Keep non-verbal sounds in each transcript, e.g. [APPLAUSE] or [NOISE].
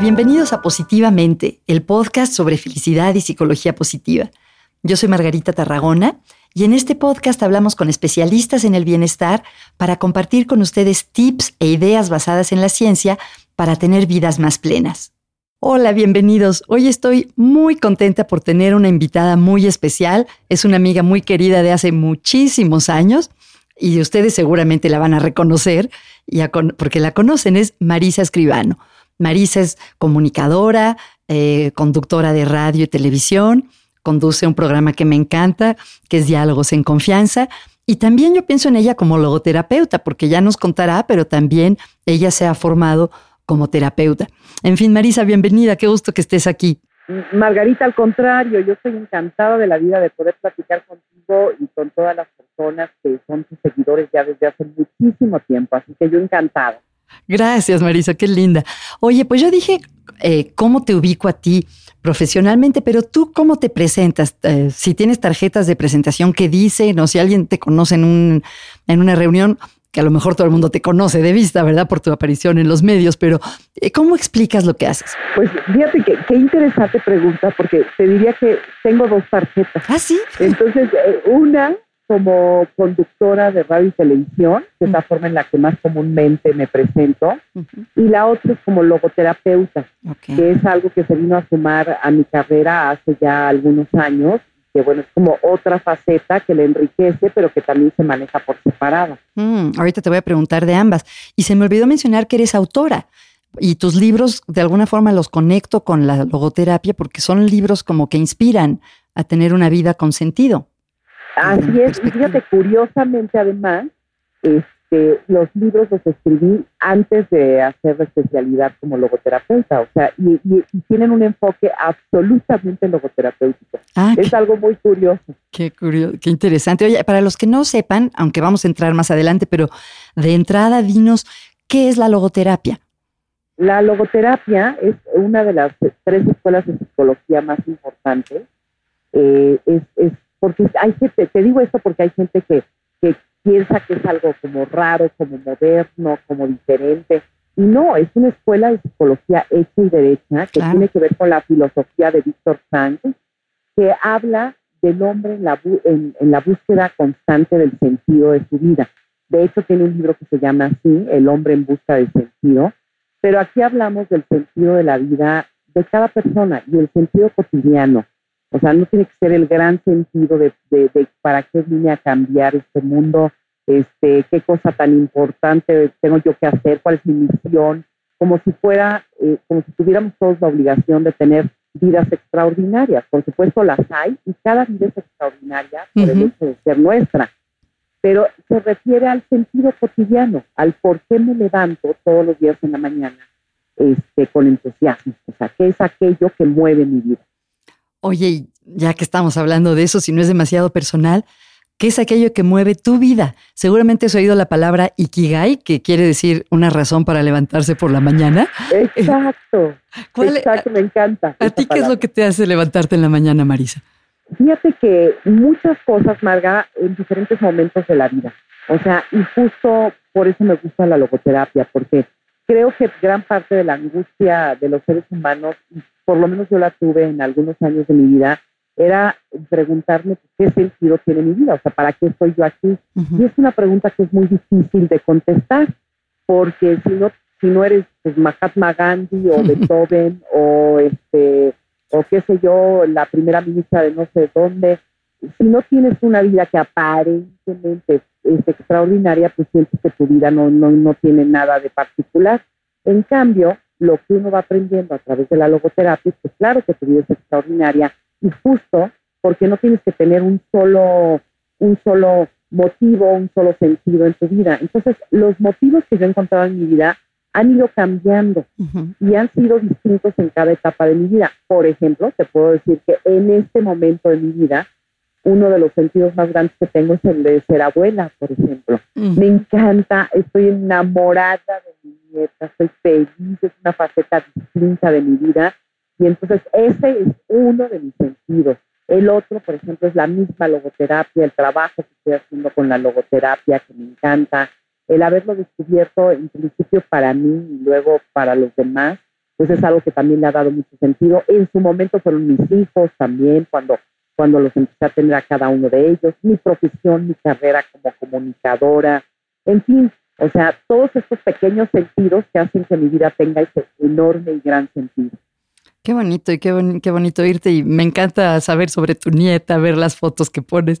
Bienvenidos a Positivamente, el podcast sobre felicidad y psicología positiva. Yo soy Margarita Tarragona y en este podcast hablamos con especialistas en el bienestar para compartir con ustedes tips e ideas basadas en la ciencia para tener vidas más plenas. Hola, bienvenidos. Hoy estoy muy contenta por tener una invitada muy especial. Es una amiga muy querida de hace muchísimos años y ustedes seguramente la van a reconocer porque la conocen. Es Marisa Escribano. Marisa es comunicadora, eh, conductora de radio y televisión, conduce un programa que me encanta, que es Diálogos en Confianza. Y también yo pienso en ella como logoterapeuta, porque ya nos contará, pero también ella se ha formado como terapeuta. En fin, Marisa, bienvenida, qué gusto que estés aquí. Margarita, al contrario, yo estoy encantada de la vida de poder platicar contigo y con todas las personas que son tus seguidores ya desde hace muchísimo tiempo, así que yo encantada. Gracias, Marisa, qué linda. Oye, pues yo dije eh, cómo te ubico a ti profesionalmente, pero tú cómo te presentas, eh, si tienes tarjetas de presentación que dicen o si alguien te conoce en, un, en una reunión, que a lo mejor todo el mundo te conoce de vista, ¿verdad? Por tu aparición en los medios, pero eh, ¿cómo explicas lo que haces? Pues fíjate que qué interesante pregunta, porque te diría que tengo dos tarjetas. Ah, sí. Entonces, una como conductora de radio y televisión, que es la forma en la que más comúnmente me presento, y la otra es como logoterapeuta, que es algo que se vino a sumar a mi carrera hace ya algunos años, que bueno, es como otra faceta que le enriquece, pero que también se maneja por separado. Mm, ahorita te voy a preguntar de ambas. Y se me olvidó mencionar que eres autora. Y tus libros, de alguna forma, los conecto con la logoterapia porque son libros como que inspiran a tener una vida con sentido. Así es, y fíjate, curiosamente además, este, los libros los escribí antes de hacer la especialidad como logoterapeuta, o sea, y, tienen un enfoque absolutamente logoterapéutico. Ah, es algo muy curioso. Qué curioso, qué interesante. Oye, para los que no sepan, aunque vamos a entrar más adelante, pero de entrada, dinos, ¿qué es la logoterapia? La logoterapia es una de las tres escuelas de psicología más importantes. Eh, es, es porque hay gente, te digo esto porque hay gente que, que piensa que es algo como raro, como moderno, como diferente. Y no, es una escuela de psicología hecha y derecha que tiene que ver con la filosofía de Víctor Frank, que habla del hombre en la, en, en la búsqueda constante del sentido de su vida. De hecho, tiene un libro que se llama así, El hombre en busca del sentido. Pero aquí hablamos del sentido de la vida de cada persona y el sentido cotidiano. O sea, no tiene que ser el gran sentido de, para qué vine a cambiar este mundo, este, qué cosa tan importante tengo yo que hacer, cuál es mi misión, como si fuera, eh, como si tuviéramos todos la obligación de tener vidas extraordinarias. Por supuesto las hay y cada vida es extraordinaria por el hecho de ser nuestra. Pero se refiere al sentido cotidiano, al por qué me levanto todos los días en la mañana este, con entusiasmo. O sea, qué es aquello que mueve mi vida. Oye, ya que estamos hablando de eso, si no es demasiado personal, ¿qué es aquello que mueve tu vida? Seguramente has oído la palabra ikigai, que quiere decir una razón para levantarse por la mañana. Exacto. [LAUGHS] ¿Cuál, Exacto, me encanta. ¿A ti qué es lo que te hace levantarte en la mañana, Marisa? Fíjate que muchas cosas, Marga, en diferentes momentos de la vida. O sea, y justo por eso me gusta la logoterapia, porque creo que gran parte de la angustia de los seres humanos, por lo menos yo la tuve en algunos años de mi vida, era preguntarme qué sentido tiene mi vida, o sea, ¿para qué estoy yo aquí? Y es una pregunta que es muy difícil de contestar, porque si no, si no eres pues, Mahatma Gandhi o Beethoven o este o qué sé yo, la primera ministra de no sé dónde, si no tienes una vida que aparentemente es extraordinaria, pues sientes que tu vida no, no, no tiene nada de particular. En cambio, lo que uno va aprendiendo a través de la logoterapia es que claro que tu vida es extraordinaria y justo porque no tienes que tener un solo, un solo motivo, un solo sentido en tu vida. Entonces, los motivos que yo he encontrado en mi vida han ido cambiando y han sido distintos en cada etapa de mi vida. Por ejemplo, te puedo decir que en este momento de mi vida uno de los sentidos más grandes que tengo es el de ser abuela, por ejemplo. Me encanta, estoy enamorada de mi nieta, estoy feliz, es una faceta distinta de mi vida. Y entonces ese es uno de mis sentidos. El otro, por ejemplo, es la misma logoterapia, el trabajo que estoy haciendo con la logoterapia, que me encanta, el haberlo descubierto en principio para mí y luego para los demás, pues es algo que también le ha dado mucho sentido. En su momento fueron mis hijos también, cuando, cuando los empecé a tener a cada uno de ellos, mi profesión, mi carrera como comunicadora, en fin, o sea, todos estos pequeños sentidos que hacen que mi vida tenga ese enorme y gran sentido. Qué bonito y qué, bonito irte y me encanta saber sobre tu nieta, ver las fotos que pones.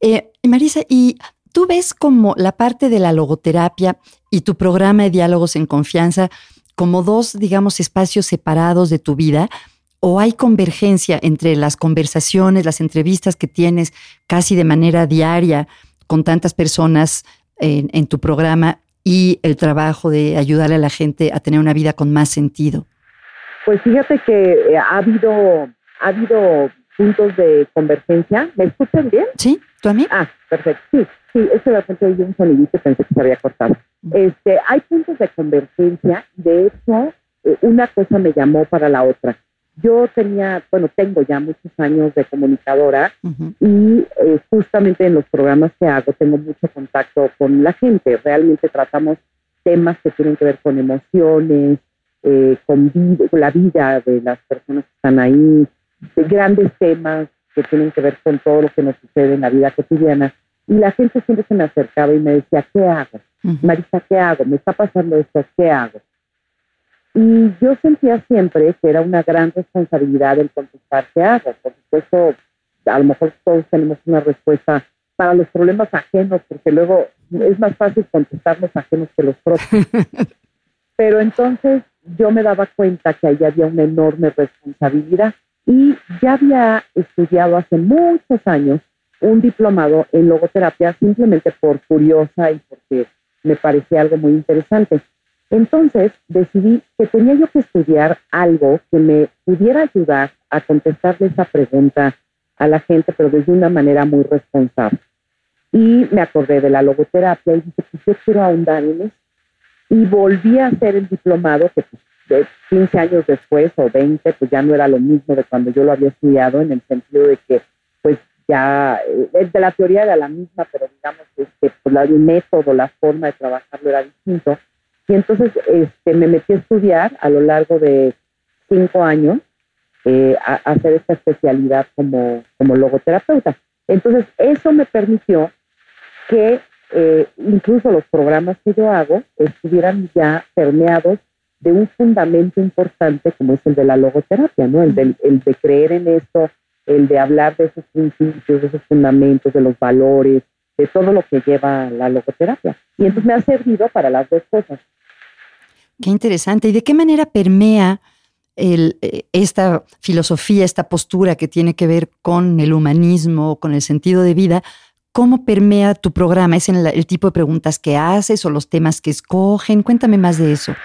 Eh, Marisa, ¿y tú ves como la parte de la logoterapia y tu programa de diálogos en confianza como dos, digamos, espacios separados de tu vida? ¿O hay convergencia entre las conversaciones, las entrevistas que tienes casi de manera diaria con tantas personas en, en tu programa y el trabajo de ayudarle a la gente a tener una vida con más sentido? Pues fíjate que eh, ha habido, ha habido puntos de convergencia. ¿Me escuchan bien? Sí, ¿tú a mí? Ah, perfecto. Sí, sí, es que de repente oí un sonidito y pensé que se había cortado. Este, hay puntos de convergencia. De hecho, eh, una cosa me llamó para la otra. Yo tenía, bueno, tengo ya muchos años de comunicadora y eh, justamente en los programas que hago tengo mucho contacto con la gente. Realmente tratamos temas que tienen que ver con emociones, eh, con, la vida de las personas que están ahí, de grandes temas que tienen que ver con todo lo que nos sucede en la vida cotidiana. Y la gente siempre se me acercaba y me decía, ¿qué hago? Marisa, ¿qué hago? Me está pasando esto, ¿qué hago? Y yo sentía siempre que era una gran responsabilidad el contestar qué hago. Por supuesto, a lo mejor todos tenemos una respuesta para los problemas ajenos, porque luego es más fácil contestar los ajenos que los propios. [LAUGHS] Pero entonces yo me daba cuenta que ahí había una enorme responsabilidad y ya había estudiado hace muchos años un diplomado en logoterapia simplemente por curiosa y porque me parecía algo muy interesante. Entonces decidí que tenía yo que estudiar algo que me pudiera ayudar a contestarle esa pregunta a la gente, pero desde una manera muy responsable. Y me acordé de la logoterapia y dije, pues yo quiero ahondar en eso y volví a hacer el diplomado que pues, de 15 años después o 20, pues ya no era lo mismo de cuando yo lo había estudiado en el sentido de que pues ya eh, de la teoría era la misma, pero digamos que este, pues, el método, la forma de trabajarlo era distinto. Y entonces este, me metí a estudiar a lo largo de cinco años eh, a, hacer esta especialidad como, como logoterapeuta. Entonces eso me permitió que eh, incluso los programas que yo hago estuvieran ya permeados de un fundamento importante como es el de la logoterapia, ¿no? El de, el de creer en esto, el de hablar de esos principios, de esos fundamentos, de los valores, de todo lo que lleva la logoterapia. Y entonces me ha servido para las dos cosas. Qué interesante. ¿Y de qué manera permea el, eh, esta filosofía, esta postura que tiene que ver con el humanismo, con el sentido de vida, ¿Cómo permea tu programa? ¿Es en el tipo de preguntas que haces o los temas que escogen? Cuéntame más de eso.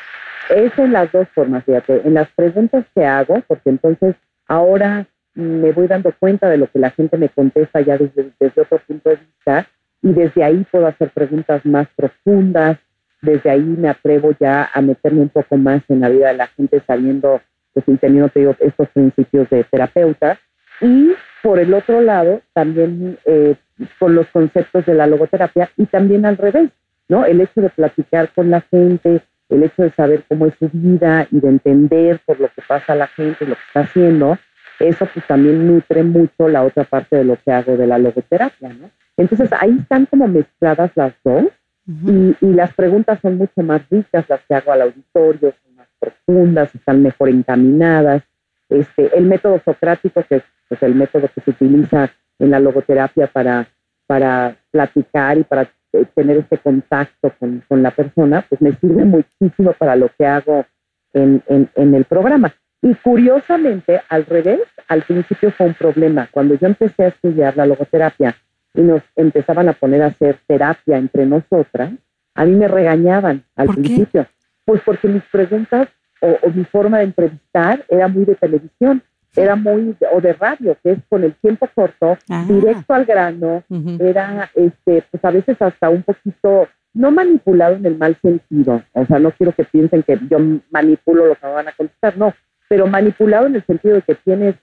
Es en las dos formas, fíjate. En las preguntas que hago, porque entonces ahora me voy dando cuenta de lo que la gente me contesta ya desde otro punto de vista y desde ahí puedo hacer preguntas más profundas, desde ahí me atrevo ya a meterme un poco más en la vida de la gente sabiendo, pues y teniendo estos principios de terapeuta. Y por el otro lado, también eh, con los conceptos de la logoterapia y también al revés, ¿no? El hecho de platicar con la gente, el hecho de saber cómo es su vida y de entender por lo que pasa a la gente, lo que está haciendo, eso pues también nutre mucho la otra parte de lo que hago de la logoterapia, ¿no? Entonces ahí están como mezcladas las dos y, y, las preguntas son mucho más ricas, las que hago al auditorio, son más profundas, están mejor encaminadas. Este, el método socrático, que es pues, el método que se utiliza en la logoterapia para, para platicar y para eh, tener este contacto con, con, la persona, pues me sirve muchísimo para lo que hago en, en, en, el programa. Y curiosamente, al revés, al principio fue un problema. Cuando yo empecé a estudiar la logoterapia y nos empezaban a poner a hacer terapia entre nosotras, a mí me regañaban al principio. Pues porque mis preguntas o, o mi forma de entrevistar era muy de televisión era muy, o de radio, que es con el tiempo corto, ah. directo al grano, era, este, pues a veces hasta un poquito, no manipulado en el mal sentido, o sea, no quiero que piensen que yo manipulo lo que me van a contestar, no, pero manipulado en el sentido de que tienes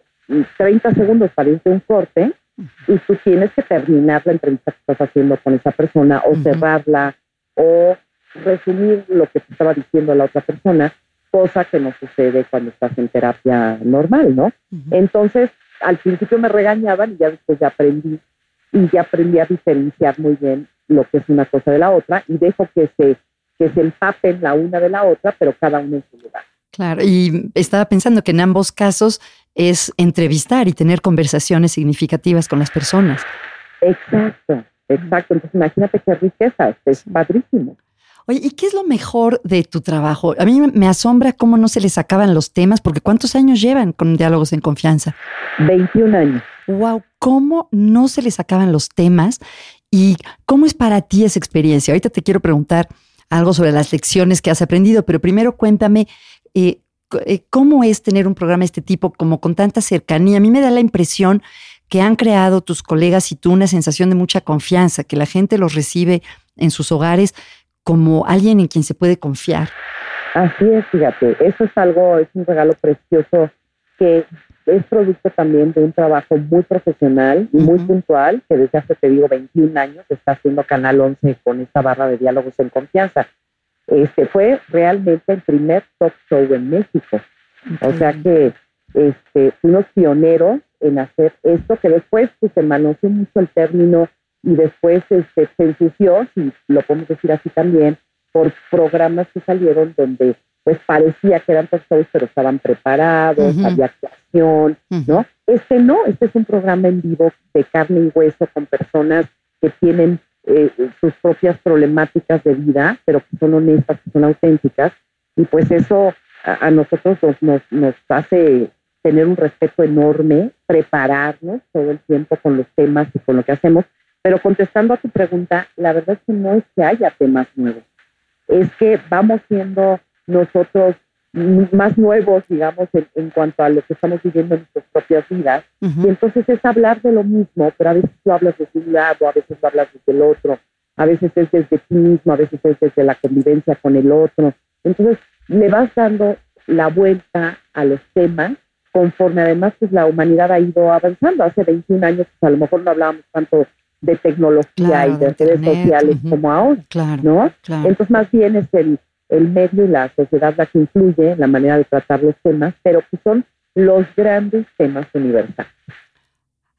30 segundos para irte un corte y tú tienes que terminar la entrevista que estás haciendo con esa persona o cerrarla o resumir lo que te estaba diciendo la otra persona cosa que no sucede cuando estás en terapia normal, ¿no? Entonces, al principio me regañaban y ya después ya aprendí y ya aprendí a diferenciar muy bien lo que es una cosa de la otra y dejo que se, que se empapen la una de la otra, pero cada uno en su lugar. Claro, y estaba pensando que en ambos casos es entrevistar y tener conversaciones significativas con las personas. Exacto, exacto. Entonces imagínate qué riqueza, es padrísimo. Oye, ¿y qué es lo mejor de tu trabajo? A mí me asombra cómo no se les acaban los temas, porque ¿cuántos años llevan con Diálogos en Confianza? 21 años. Wow, ¿cómo no se les acaban los temas? ¿Y cómo es para ti esa experiencia? Ahorita te quiero preguntar algo sobre las lecciones que has aprendido, pero primero cuéntame eh, cómo es tener un programa de este tipo, como con tanta cercanía. A mí me da la impresión que han creado tus colegas y tú una sensación de mucha confianza, que la gente los recibe en sus hogares como alguien en quien se puede confiar. Así es, fíjate, eso es algo, es un regalo precioso que es producto también de un trabajo muy profesional y muy puntual, que desde hace, te digo, 21 años está haciendo Canal 11 con esta barra de diálogos en confianza. Este fue realmente el primer talk show en México. O sea que este, fuimos pioneros en hacer esto, que después pues, se manoseó mucho el término y después este, se ensució, si lo podemos decir así también, por programas que salieron donde pues parecía que eran talk shows, pero estaban preparados, había actuación, ¿no? Este no, este es un programa en vivo de carne y hueso con personas que tienen eh, sus propias problemáticas de vida, pero que son honestas, que son auténticas, y pues eso a, nosotros nos, nos, hace tener un respeto enorme, prepararnos todo el tiempo con los temas y con lo que hacemos, pero contestando a tu pregunta, la verdad es que no es que haya temas nuevos, es que vamos siendo nosotros más nuevos, digamos, en, cuanto a lo que estamos viviendo en nuestras propias vidas. Y entonces es hablar de lo mismo, pero a veces tú hablas desde un lado, a veces hablas desde el otro, a veces es desde ti mismo, a veces es desde la convivencia con el otro. Entonces le vas dando la vuelta a los temas conforme además pues la humanidad ha ido avanzando. Hace 21 años pues, a lo mejor no hablábamos tanto de tecnología y de, redes sociales como ahora, ¿no? Entonces más bien es el el medio y la sociedad la que influye la manera de tratar los temas, pero que son los grandes temas universales.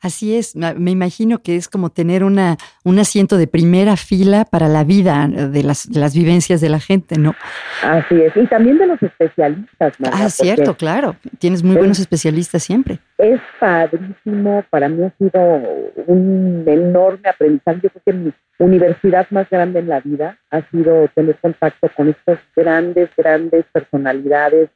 Así es, me imagino que es como tener una, un asiento de primera fila para la vida de las, las vivencias de la gente, ¿no? Así es, y también de los especialistas. ah, cierto, claro, tienes muy buenos especialistas siempre. Es padrísimo, para mí ha sido un enorme aprendizaje, yo creo que mi universidad más grande en la vida ha sido tener contacto con estas grandes, grandes personalidades,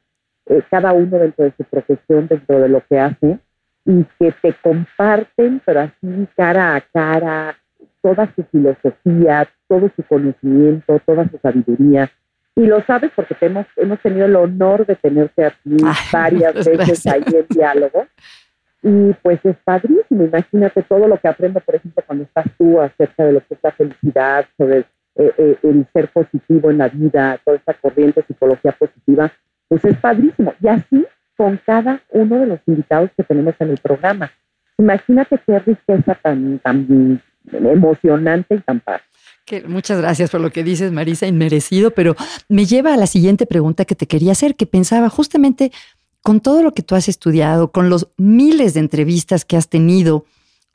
eh, cada uno dentro de su profesión, dentro de lo que hace y que te comparten, pero así cara a cara, toda su filosofía, todo su conocimiento, toda su sabiduría. Y lo sabes porque hemos, hemos tenido el honor de tenerte aquí [LAUGHS] varias veces ahí en diálogo. Y pues es padrísimo. Imagínate todo lo que aprendo, por ejemplo, cuando estás tú acerca de lo que es la felicidad, sobre eh, eh, el ser positivo en la vida, toda esta corriente de psicología positiva. Pues es padrísimo. Y así con cada uno de los invitados que tenemos en el programa. Imagínate qué riqueza tan, tan emocionante y tan padre. Muchas gracias por lo que dices, Marisa, inmerecido, pero me lleva a la siguiente pregunta que te quería hacer, que pensaba justamente con todo lo que tú has estudiado, con los miles de entrevistas que has tenido,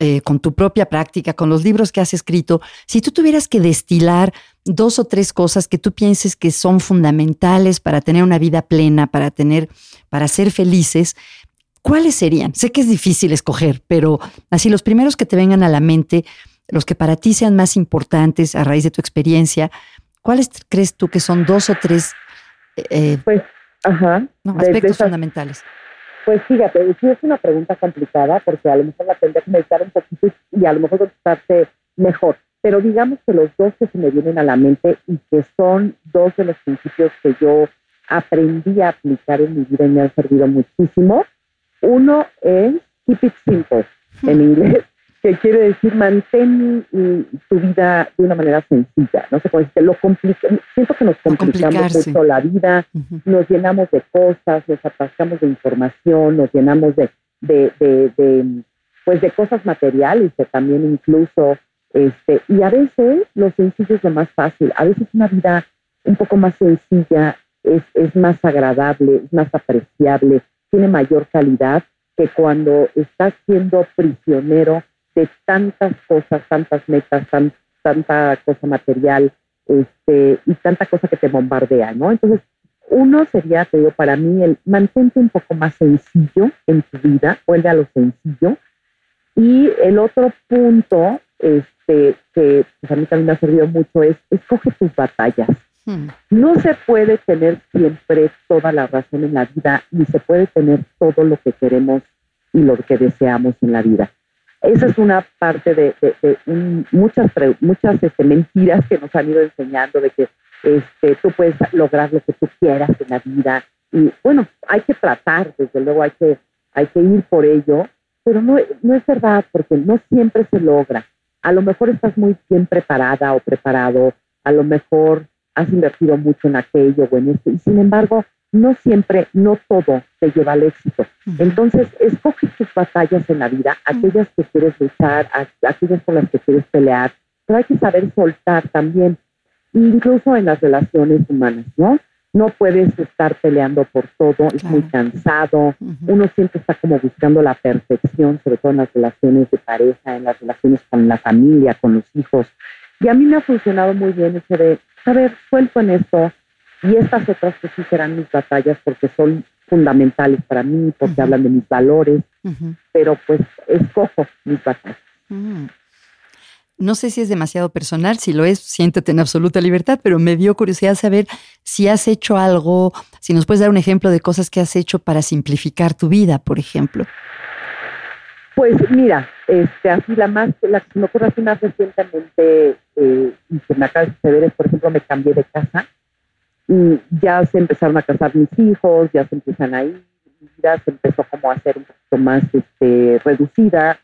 eh, con tu propia práctica, con los libros que has escrito, si tú tuvieras que destilar dos o tres cosas que tú pienses que son fundamentales para tener una vida plena, para tener, para ser felices, ¿cuáles serían? Sé que es difícil escoger, pero así los primeros que te vengan a la mente, los que para ti sean más importantes a raíz de tu experiencia, ¿cuáles crees tú que son dos o tres eh, pues, aspectos fundamentales? Pues fíjate, sí es una pregunta complicada porque a lo mejor la tendré que meditar un poquito y a lo mejor contestarte mejor. Pero digamos que los dos que se me vienen a la mente y que son dos de los principios que yo aprendí a aplicar en mi vida y me han servido muchísimo. Uno es keep it simple en inglés, que quiere decir mantén tu vida de una manera sencilla. No sé cómo decirte, lo complica, siento que nos complicamos mucho la vida, nos llenamos de cosas, nos atascamos de información, nos llenamos de, de, de, pues de cosas materiales que también incluso, este, y a veces lo sencillo es lo más fácil, a veces una vida un poco más sencilla es, es más agradable, es más apreciable, tiene mayor calidad que cuando estás siendo prisionero de tantas cosas, tantas metas, tanta cosa material este, y tanta cosa que te bombardea, ¿no? Entonces, uno sería, te digo, para mí, el mantente un poco más sencillo en tu vida, vuelve a lo sencillo. Y el otro punto, este, que pues, a mí también me ha servido mucho, es escoge tus batallas. Hmm. No se puede tener siempre toda la razón en la vida, ni se puede tener todo lo que queremos y lo que deseamos en la vida. Esa es una parte de, muchas, muchas este, mentiras que nos han ido enseñando de que este, tú puedes lograr lo que tú quieras en la vida. Y bueno, hay que tratar, desde luego hay que, hay que ir por ello, pero no, no es verdad porque no siempre se logra. A lo mejor estás muy bien preparada o preparado, a lo mejor has invertido mucho en aquello o en esto, y sin embargo, no siempre, no todo te lleva al éxito. Entonces, escoge tus batallas en la vida, aquellas que quieres luchar, aquellas con las que quieres pelear, pero hay que saber soltar también, incluso en las relaciones humanas, ¿no? No puedes estar peleando por todo, es muy cansado, uno siempre está como buscando la perfección, sobre todo en las relaciones de pareja, en las relaciones con la familia, con los hijos. Y a mí me ha funcionado muy bien ese de, a ver, suelto en esto, y estas otras sí serán mis batallas porque son fundamentales para mí, porque hablan de mis valores, pero pues escojo mis batallas. Mm. No sé si es demasiado personal, si lo es, siéntete en absoluta libertad, pero me dio curiosidad saber si has hecho algo, si nos puedes dar un ejemplo de cosas que has hecho para simplificar tu vida, por ejemplo. Pues mira, este, así la más, la que me ocurre así más recientemente eh, y que me acaba de suceder es, por ejemplo, me cambié de casa ya se empezaron a casar mis hijos, ya se empiezan a ir, mi vida se empezó como a ser un poquito más este, reducida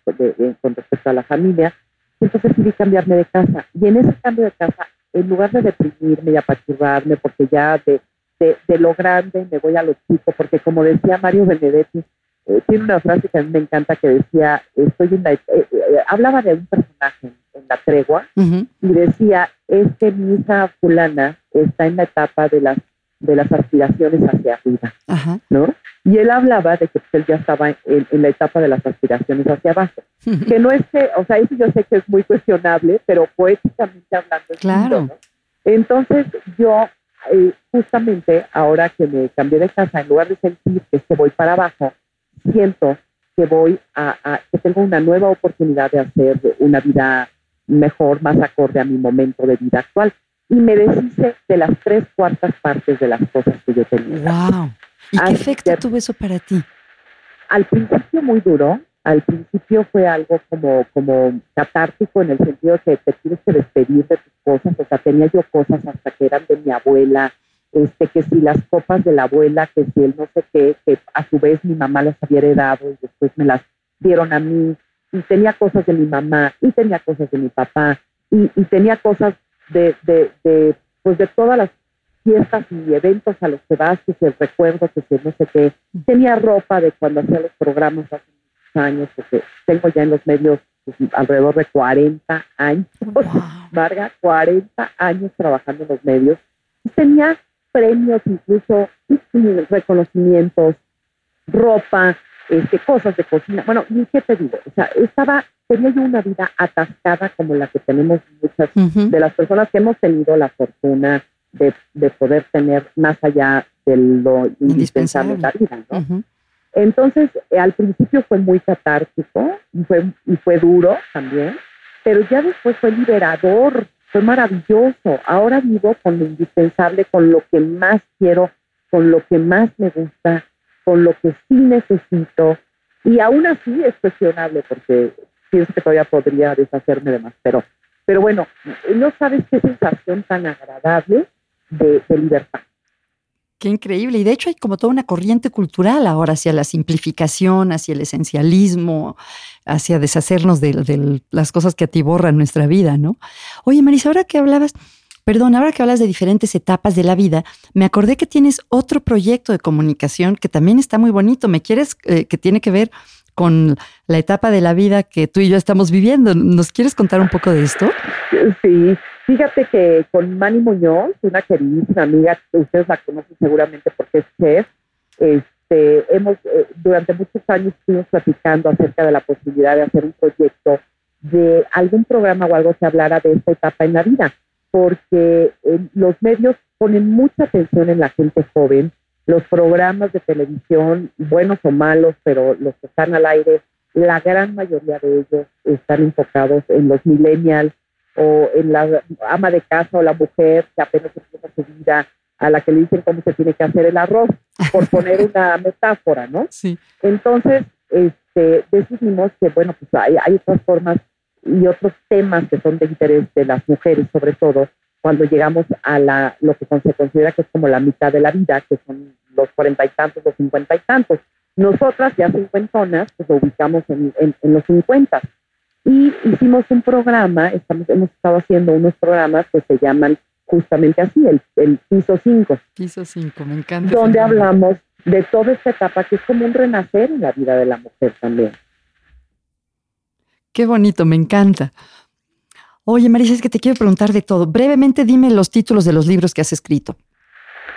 con respecto a la familia. Entonces decidí cambiarme de casa. Y en ese cambio de casa, en lugar de deprimirme y apachurrarme, porque ya de, de, lo grande me voy a lo chico, porque como decía Mario Benedetti, eh, tiene una frase que a mí me encanta que decía, estoy en la, eh, eh, hablaba de un personaje en la tregua y decía, es que mi hija fulana está en la etapa de las de las aspiraciones hacia arriba, ¿no? Y él hablaba de que él ya estaba en, la etapa de las aspiraciones hacia abajo, que no es que, o sea, eso yo sé que es muy cuestionable, pero poéticamente hablando es claro. Entonces yo justamente ahora que me cambié de casa, en lugar de sentir que voy para abajo, siento que voy a, que tengo una nueva oportunidad de hacer una vida mejor, más acorde a mi momento de vida actual. Y me deshice de las tres cuartas partes de las cosas que yo tenía. ¡Wow! ¿Y qué efecto tuvo eso para ti? Al principio muy duro, al principio fue algo como, como catártico en el sentido de que te tienes que despedir de tus cosas, o sea, tenía yo cosas hasta que eran de mi abuela, este, que si las copas de la abuela, que si él no sé qué, que a su vez mi mamá las había heredado y después me las dieron a mí, y tenía cosas de mi mamá, y tenía cosas de mi papá, y, tenía cosas de, de, de, pues de todas las fiestas y eventos a los que vas, que se recuerdo, que se no sé qué. Tenía ropa de cuando hacía los programas hace muchos años, porque tengo ya en los medios pues, alrededor de 40 años, Varga, 40 años trabajando en los medios. Y tenía premios, incluso [CLEARS THROAT] reconocimientos, ropa, este, cosas de cocina. Bueno, ¿y qué te digo? O sea, estaba, tenía yo una vida atascada como la que tenemos muchas de las personas que hemos tenido la fortuna de, de poder tener más allá de lo indispensable en la vida, ¿no? Entonces, eh, al principio fue muy catártico y fue, y fue duro también, pero ya después fue liberador, fue maravilloso. Ahora vivo con lo indispensable, con lo que más quiero, con lo que más me gusta, con lo que sí necesito. Y aún así es cuestionable porque pienso que todavía podría deshacerme de más. Pero, pero bueno, no sabes qué sensación tan agradable de, libertad. Qué increíble. Y de hecho hay como toda una corriente cultural ahora hacia la simplificación, hacia el esencialismo, hacia deshacernos de, las cosas que atiborran nuestra vida, ¿no? Oye, Marisa, ahora que hablabas, perdón, ahora que hablas de diferentes etapas de la vida, me acordé que tienes otro proyecto de comunicación que también está muy bonito. ¿Me quieres, eh, que tiene que ver con la etapa de la vida que tú y yo estamos viviendo? ¿Nos quieres contar un poco de esto? Sí, Fíjate que con Manny Muñoz, una queridísima amiga, ustedes la conocen seguramente porque es chef, este, hemos, eh, durante muchos años estuvimos platicando acerca de la posibilidad de hacer un proyecto de algún programa o algo que hablara de esta etapa en la vida, porque eh, los medios ponen mucha atención en la gente joven, los programas de televisión, buenos o malos, pero los que están al aire, la gran mayoría de ellos están enfocados en los millennials o en la ama de casa o la mujer que apenas empieza su vida, a la que le dicen cómo se tiene que hacer el arroz, por [LAUGHS] poner una metáfora, ¿no? Sí. Entonces, este, decidimos que, bueno, pues hay, hay otras formas y otros temas que son de interés de las mujeres, sobre todo, cuando llegamos a la, lo que se considera que es como la mitad de la vida, que son los cuarenta y tantos, los cincuenta y tantos. Nosotras, ya cincuentonas, pues lo ubicamos en, en, los cincuenta. Y hicimos un programa, estamos, hemos estado haciendo unos programas que se llaman justamente así, el, el piso 5. Piso 5, me encanta. Donde hablamos de toda esta etapa que es como un renacer en la vida de la mujer también. Qué bonito, me encanta. Oye, Marisa, es que te quiero preguntar de todo. Brevemente dime los títulos de los libros que has escrito.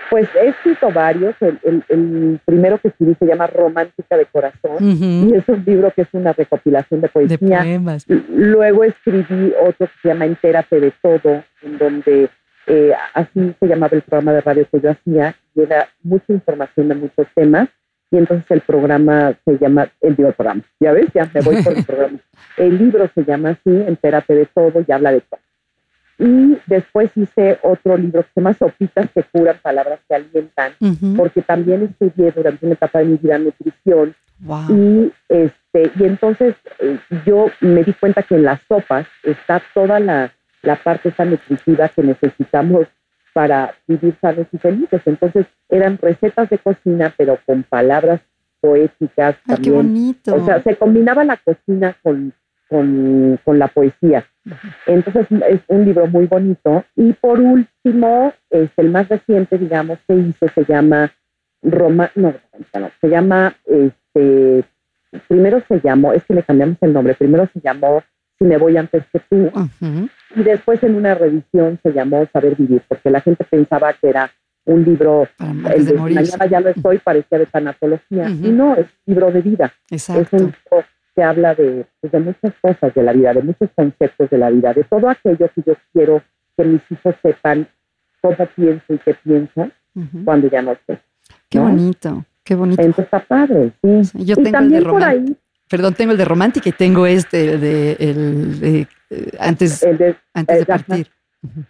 Pues he escrito varios. El, primero que escribí se llama Romántica de Corazón y es un libro que es una recopilación de poesía. De poemas. Luego escribí otro que se llama Entérate de Todo, en donde eh, así se llamaba el programa de radio que yo hacía y era mucha información de muchos temas y entonces el programa se llama, el digo programa, ya ves, ya me voy por el programa. [LAUGHS] El libro se llama así, Entérate de todo y habla de todo. Y después hice otro libro que se llama Sopitas que curan, palabras que alimentan, porque también estudié durante una etapa de mi vida nutrición. Y, este, y entonces eh, yo me di cuenta que en las sopas está toda la, la parte esa nutritiva que necesitamos para vivir sanos y felices. Entonces eran recetas de cocina, pero con palabras poéticas también. Qué bonito. O sea, se combinaba la cocina con, con, la poesía. Entonces es un libro muy bonito. Y por último, es el más reciente, digamos, que hizo, se llama Roma, no, no, se llama, este, primero se llamó, es que le cambiamos el nombre, primero se llamó Si me voy antes que tú, y después en una revisión se llamó Saber Vivir, porque la gente pensaba que era un libro, el de, Mañana ya no estoy, parecía de tanatología, y no, es libro de vida. Exacto. Es un libro que habla de, pues, de muchas cosas de la vida, de muchos conceptos de la vida, de todo aquello que yo quiero que mis hijos sepan cómo pienso y qué pienso cuando ya no esté. Qué bonito, qué bonito. Entonces está padre, sí. Yo tengo el de por ahí, Perdón, tengo el de romántica y tengo este de, el de eh, antes, antes de partir.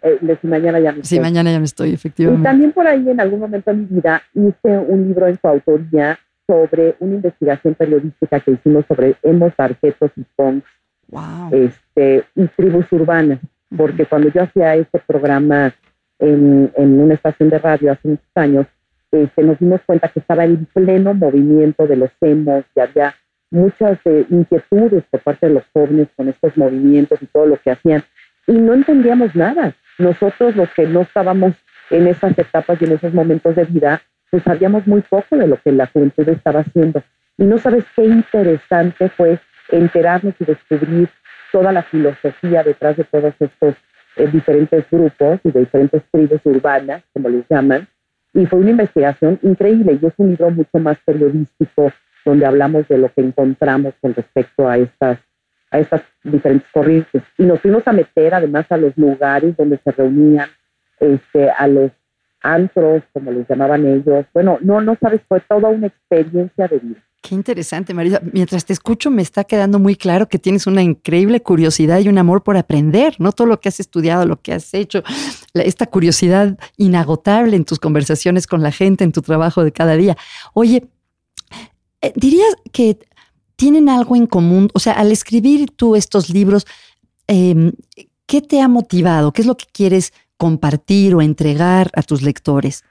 Eh, de si mañana ya me estoy. Sí, mañana ya me estoy, efectivamente. Y también por ahí en algún momento de mi vida hice un libro en su autoría sobre una investigación periodística que hicimos sobre hemos, tarjetos y punks wow. este, y tribus urbanas. Porque cuando yo hacía este programa en, en, una estación de radio hace muchos años, este, nos dimos cuenta que estaba en pleno movimiento de los emos, y había muchas eh, inquietudes por parte de los jóvenes con estos movimientos y todo lo que hacían. Y no entendíamos nada. Nosotros los que no estábamos en esas etapas y en esos momentos de vida, pues sabíamos muy poco de lo que la juventud estaba haciendo. Y no sabes qué interesante fue enterarnos y descubrir toda la filosofía detrás de todos estos eh, diferentes grupos y de diferentes tribus urbanas, como les llaman. Y fue una investigación increíble y es un libro mucho más periodístico, donde hablamos de lo que encontramos con respecto a estas, a estas diferentes corrientes. Y nos fuimos a meter además a los lugares donde se reunían, este, a los antros, como les llamaban ellos. Bueno, no, no sabes, fue toda una experiencia de vida. Qué interesante, Marisa. Mientras te escucho, me está quedando muy claro que tienes una increíble curiosidad y un amor por aprender, ¿no? Todo lo que has estudiado, lo que has hecho, esta curiosidad inagotable en tus conversaciones con la gente, en tu trabajo de cada día. Oye, eh, ¿Dirías que tienen algo en común? O sea, al escribir tú estos libros, em, ¿qué te ha motivado? ¿Qué es lo que quieres compartir o entregar a tus lectores?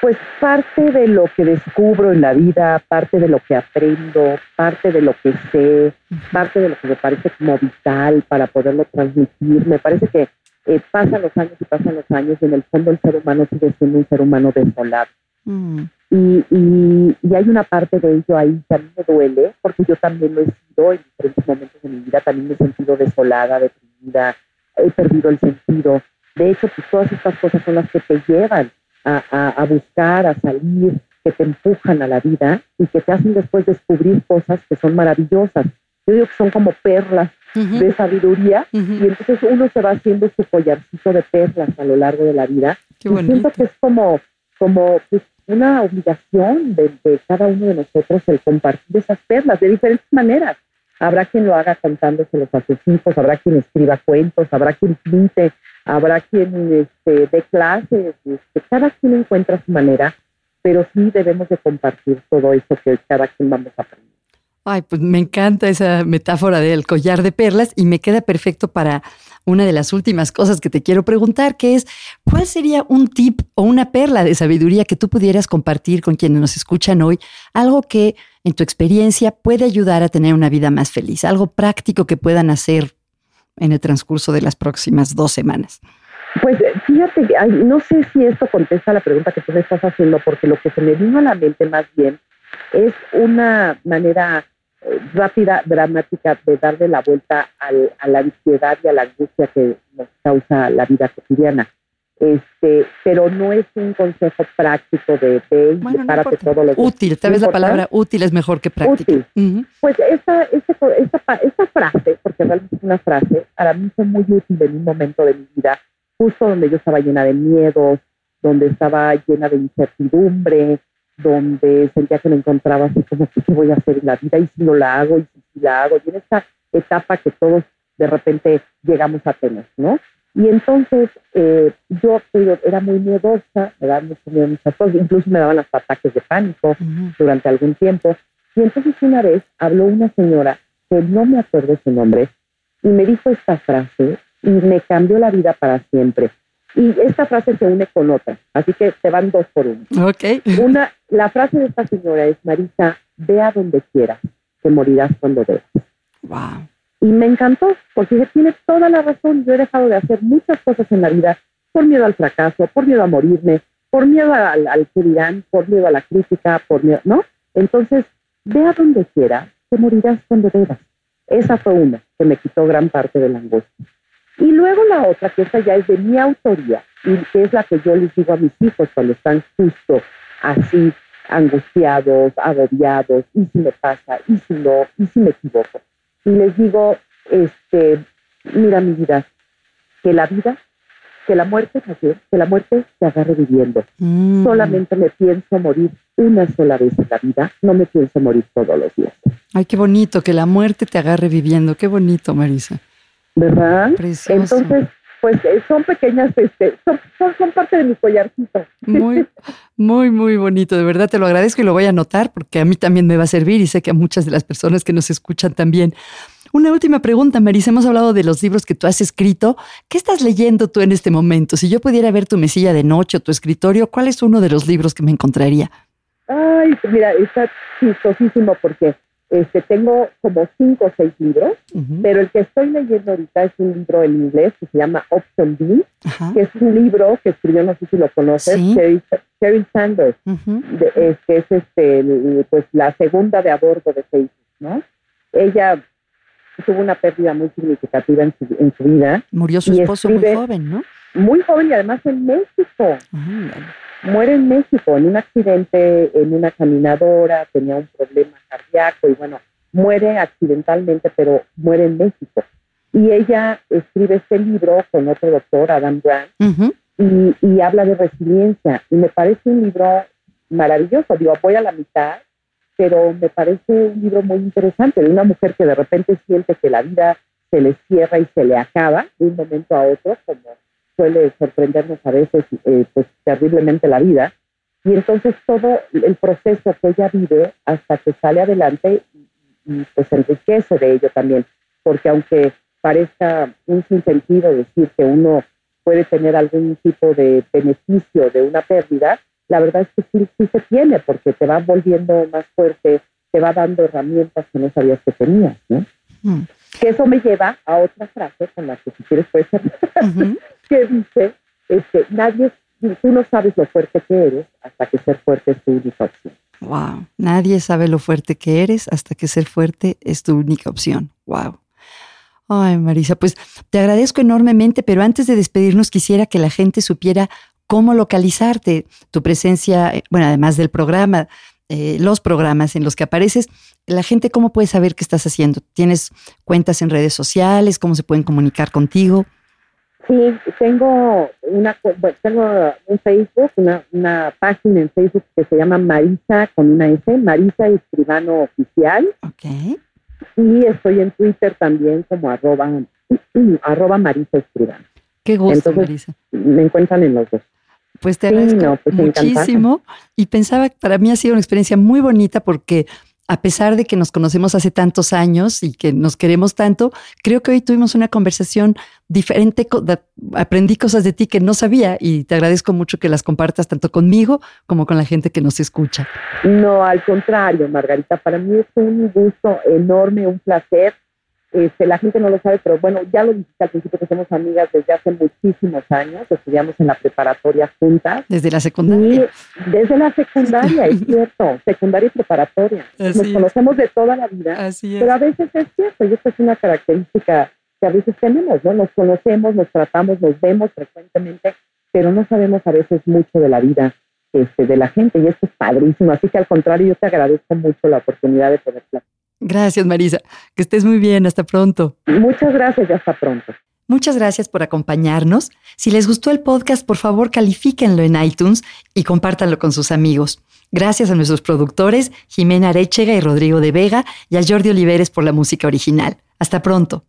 Pues parte de lo que descubro en la vida, parte de lo que aprendo, parte de lo que sé, parte de lo que me parece como vital para poderlo transmitir. Me parece que eh, pasan los años y pasan los años y en el fondo el ser humano sigue siendo un ser humano desolado. Mm. Y, y, hay una parte de ello ahí que a mí me duele, porque yo también lo he sido en diferentes momentos de mi vida, también me he sentido desolada, deprimida, he perdido el sentido. De hecho, pues todas estas cosas son las que te llevan a, buscar, a salir, que te empujan a la vida y que te hacen después descubrir cosas que son maravillosas. Yo digo que son como perlas de sabiduría y entonces uno se va haciendo su collarcito de perlas a lo largo de la vida. y siento que es como, como pues, una obligación de, cada uno de nosotros el compartir esas perlas de diferentes maneras. Habrá quien lo haga contándoselos a sus hijos, habrá quien escriba cuentos, habrá quien pinte, habrá quien este, dé clases, este, cada quien encuentra su manera, pero sí debemos de compartir todo eso que cada quien vamos a aprender. Ay, pues me encanta esa metáfora del collar de perlas y me queda perfecto para una de las últimas cosas que te quiero preguntar, que es, ¿cuál sería un tip o una perla de sabiduría que tú pudieras compartir con quienes nos escuchan hoy? Algo que en tu experiencia puede ayudar a tener una vida más feliz, algo práctico que puedan hacer en el transcurso de las próximas dos semanas. Pues fíjate, no sé si esto contesta la pregunta que tú me estás haciendo, porque lo que se me vino a la mente más bien es una manera eh, rápida, dramática de darle la vuelta a la ansiedad y a la angustia que nos causa la vida cotidiana. Este, pero no es un consejo práctico de ve bueno, no todos los Útil, tal vez la palabra útil es mejor que práctico. Útil. Pues esa, esa, frase, porque realmente es una frase, para mí fue muy útil en un momento de mi vida, justo donde yo estaba llena de miedos, donde estaba llena de incertidumbre, donde sentía que me encontraba así como, ¿qué voy a hacer en la vida? Y si no la hago, y si, la hago, y en esta etapa que todos de repente llegamos a tener, ¿no? Y entonces eh, yo era muy miedosa, me daban muchas cosas, incluso me daban los ataques de pánico durante algún tiempo. Y entonces una vez habló una señora, que no me acuerdo su nombre, y me dijo esta frase y me cambió la vida para siempre. Y esta frase se une con otra, así que te van dos por uno. Okay. Una, la frase de esta señora es, Marisa, ve a donde quieras, que morirás cuando veas. Wow. Y me encantó, porque tiene toda la razón. Yo he dejado de hacer muchas cosas en la vida por miedo al fracaso, por miedo a morirme, por miedo al, al que dirán, por miedo a la crítica, por miedo, ¿no? Entonces, ve a donde quieras, que morirás cuando veas. Esa fue una que me quitó gran parte de la angustia. Y luego la otra, que esta ya es de mi autoría, y que es la que yo les digo a mis hijos cuando están justo así, angustiados, agobiados, y si me pasa, y si no, y si me equivoco. Y les digo, este, mira mi vida, que la vida, que la muerte, que la muerte te agarre viviendo. Mm. Solamente me pienso morir una sola vez en la vida, no me pienso morir todos los días. Ay, qué bonito, que la muerte te agarre viviendo, qué bonito, Marisa. ¿Verdad? Entonces, pues eh, son pequeñas, este, son, son, parte de mi collarcito. Muy, muy, muy bonito. De verdad te lo agradezco y lo voy a anotar porque a mí también me va a servir y sé que a muchas de las personas que nos escuchan también. Una última pregunta, Marisa. Hemos hablado de los libros que tú has escrito. ¿Qué estás leyendo tú en este momento? Si yo pudiera ver tu mesilla de noche o tu escritorio, ¿cuál es uno de los libros que me encontraría? Ay, mira, está chistosísimo porque este, tengo como cinco o seis libros, pero el que estoy leyendo ahorita es un libro en inglés que se llama Option B, que es un libro que escribió, no sé si lo conoces, Sherry, Sanders, que es este, pues, la segunda de a bordo de Facebook, ¿no? Ella tuvo una pérdida muy significativa en su, en su vida. Murió su esposo muy joven, ¿no? Muy joven y además en México muere en México en un accidente en una caminadora, tenía un problema cardíaco y bueno, muere accidentalmente, pero muere en México. Y ella escribe este libro con otro doctor, Adam Grant, y, habla de resiliencia. Y me parece un libro maravilloso. Digo, voy a la mitad, pero me parece un libro muy interesante de una mujer que de repente siente que la vida se le cierra y se le acaba de un momento a otro, como suele sorprendernos a veces eh, pues, terriblemente la vida. Y entonces todo el proceso que ella vive hasta que sale adelante y, pues enriquece de ello también, porque aunque parezca un sinsentido decir que uno puede tener algún tipo de beneficio de una pérdida, la verdad es que sí, sí se tiene, porque te va volviendo más fuerte, te va dando herramientas que no sabías que tenías, ¿no? Mm. Que eso me lleva a otra frase con la que si quieres puedes ser, que dice, este, nadie, tú no sabes lo fuerte que eres hasta que ser fuerte es tu única opción. Wow, nadie sabe lo fuerte que eres hasta que ser fuerte es tu única opción. Wow. Ay, Marisa, pues te agradezco enormemente, pero antes de despedirnos quisiera que la gente supiera cómo localizarte, tu presencia, eh, bueno, además del programa, eh, los programas en los que apareces, la gente cómo puede saber qué estás haciendo. ¿Tienes cuentas en redes sociales? ¿Cómo se pueden comunicar contigo? Sí, tengo una tengo un Facebook, una, una página en Facebook que se llama Marisa con una S, Marisa Escribano Oficial. Ok. Y estoy en Twitter también como arroba, [CLEARS THROAT] arroba Marisa Escribano. Qué gusto, Marisa. Me encuentran en los dos. Pues te agradezco pues muchísimo y pensaba que para mí ha sido una experiencia muy bonita porque a pesar de que nos conocemos hace tantos años y que nos queremos tanto, creo que hoy tuvimos una conversación diferente, aprendí cosas de ti que no sabía y te agradezco mucho que las compartas tanto conmigo como con la gente que nos escucha. No, al contrario, Margarita, para mí es un gusto enorme, un placer este, la gente no lo sabe, pero bueno, ya lo dijiste al principio que somos amigas desde hace muchísimos años, estudiamos en la preparatoria juntas. ¿Desde la secundaria? desde la secundaria, es cierto, secundaria y preparatoria. Nos conocemos de toda la vida, pero a veces es cierto, y esto es una característica que a veces tenemos, ¿no? Nos conocemos, nos tratamos, nos vemos frecuentemente, pero no sabemos a veces mucho de la vida este, de la gente, y esto es padrísimo. Así que al contrario, yo te agradezco mucho la oportunidad de poder platicar Gracias, Marisa. Que estés muy bien. Hasta pronto. Muchas gracias y hasta pronto. Muchas gracias por acompañarnos. Si les gustó el podcast, por favor califíquenlo en iTunes y compártanlo con sus amigos. Gracias a nuestros productores, Jimena Arechega y Rodrigo de Vega, y a Jordi Oliveres por la música original. Hasta pronto.